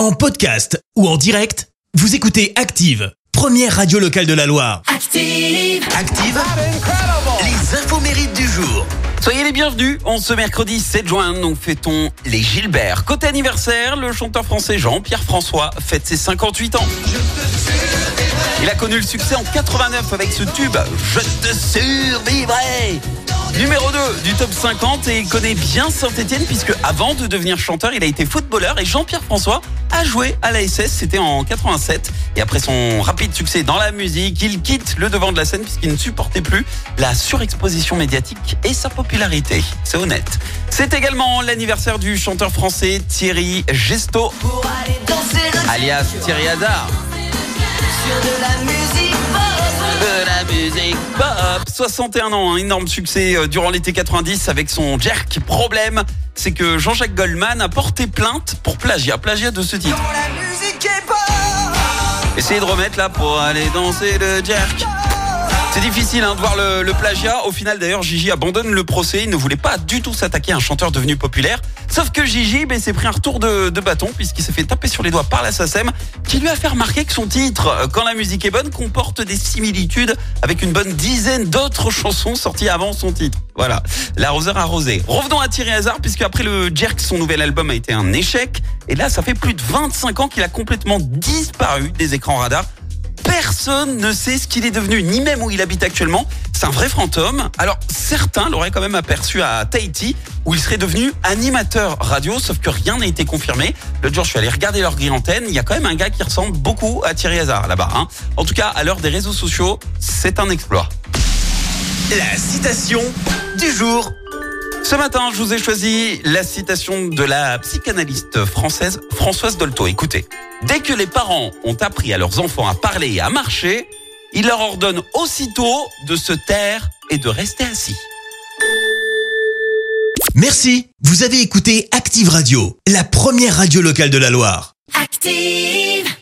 En podcast ou en direct, vous écoutez Active, première radio locale de la Loire. Active. Active, les infos mérites du jour. Soyez les bienvenus, on ce mercredi 7 juin, nous fêtons les Gilbert. Côté anniversaire, le chanteur français Jean-Pierre François fête ses 58 ans. Il a connu le succès en 89 avec ce tube Je te survivrai Numéro 2 du top 50 et il connaît bien Saint-Etienne puisque avant de devenir chanteur, il a été footballeur et Jean-Pierre François a joué à la SS, c'était en 87 et après son rapide succès dans la musique, il quitte le devant de la scène puisqu'il ne supportait plus la surexposition médiatique et sa popularité. C'est honnête. C'est également l'anniversaire du chanteur français Thierry Gesto, alias Thierry Hazard. Pop. 61 ans, un énorme succès euh, durant l'été 90 avec son Jerk. Problème, c'est que Jean-Jacques Goldman a porté plainte pour plagiat. Plagiat de ce titre. Essayez de remettre là pour aller danser le Jerk. C'est difficile hein, de voir le, plagiat. Au final, d'ailleurs, Gigi abandonne le procès. Il ne voulait pas du tout s'attaquer à un chanteur devenu populaire. Sauf que Gigi ben, s'est pris un retour de, bâton puisqu'il s'est fait taper sur les doigts par la qui lui a fait remarquer que son titre, euh, Quand la musique est bonne, comporte des similitudes avec une bonne dizaine d'autres chansons sorties avant son titre. Voilà, l'arroseur arrosé. Revenons à Thierry Hazard puisque après le Jerk, son nouvel album a été un échec. Et là, ça fait plus de 25 ans qu'il a complètement disparu des écrans radars. Personne ne sait ce qu'il est devenu, ni même où il habite actuellement. C'est un vrai fantôme. Alors, certains l'auraient quand même aperçu à Tahiti, où il serait devenu animateur radio, sauf que rien n'a été confirmé. L'autre jour, je suis allé regarder leur grille antenne. Il y a quand même un gars qui ressemble beaucoup à Thierry Hazard là-bas. hein. En tout cas, à l'heure des réseaux sociaux, c'est un exploit. La citation du jour. Ce matin, je vous ai choisi la citation de la psychanalyste française Françoise Dolto. Écoutez, dès que les parents ont appris à leurs enfants à parler et à marcher, ils leur ordonnent aussitôt de se taire et de rester assis. Merci, vous avez écouté Active Radio, la première radio locale de la Loire. Active.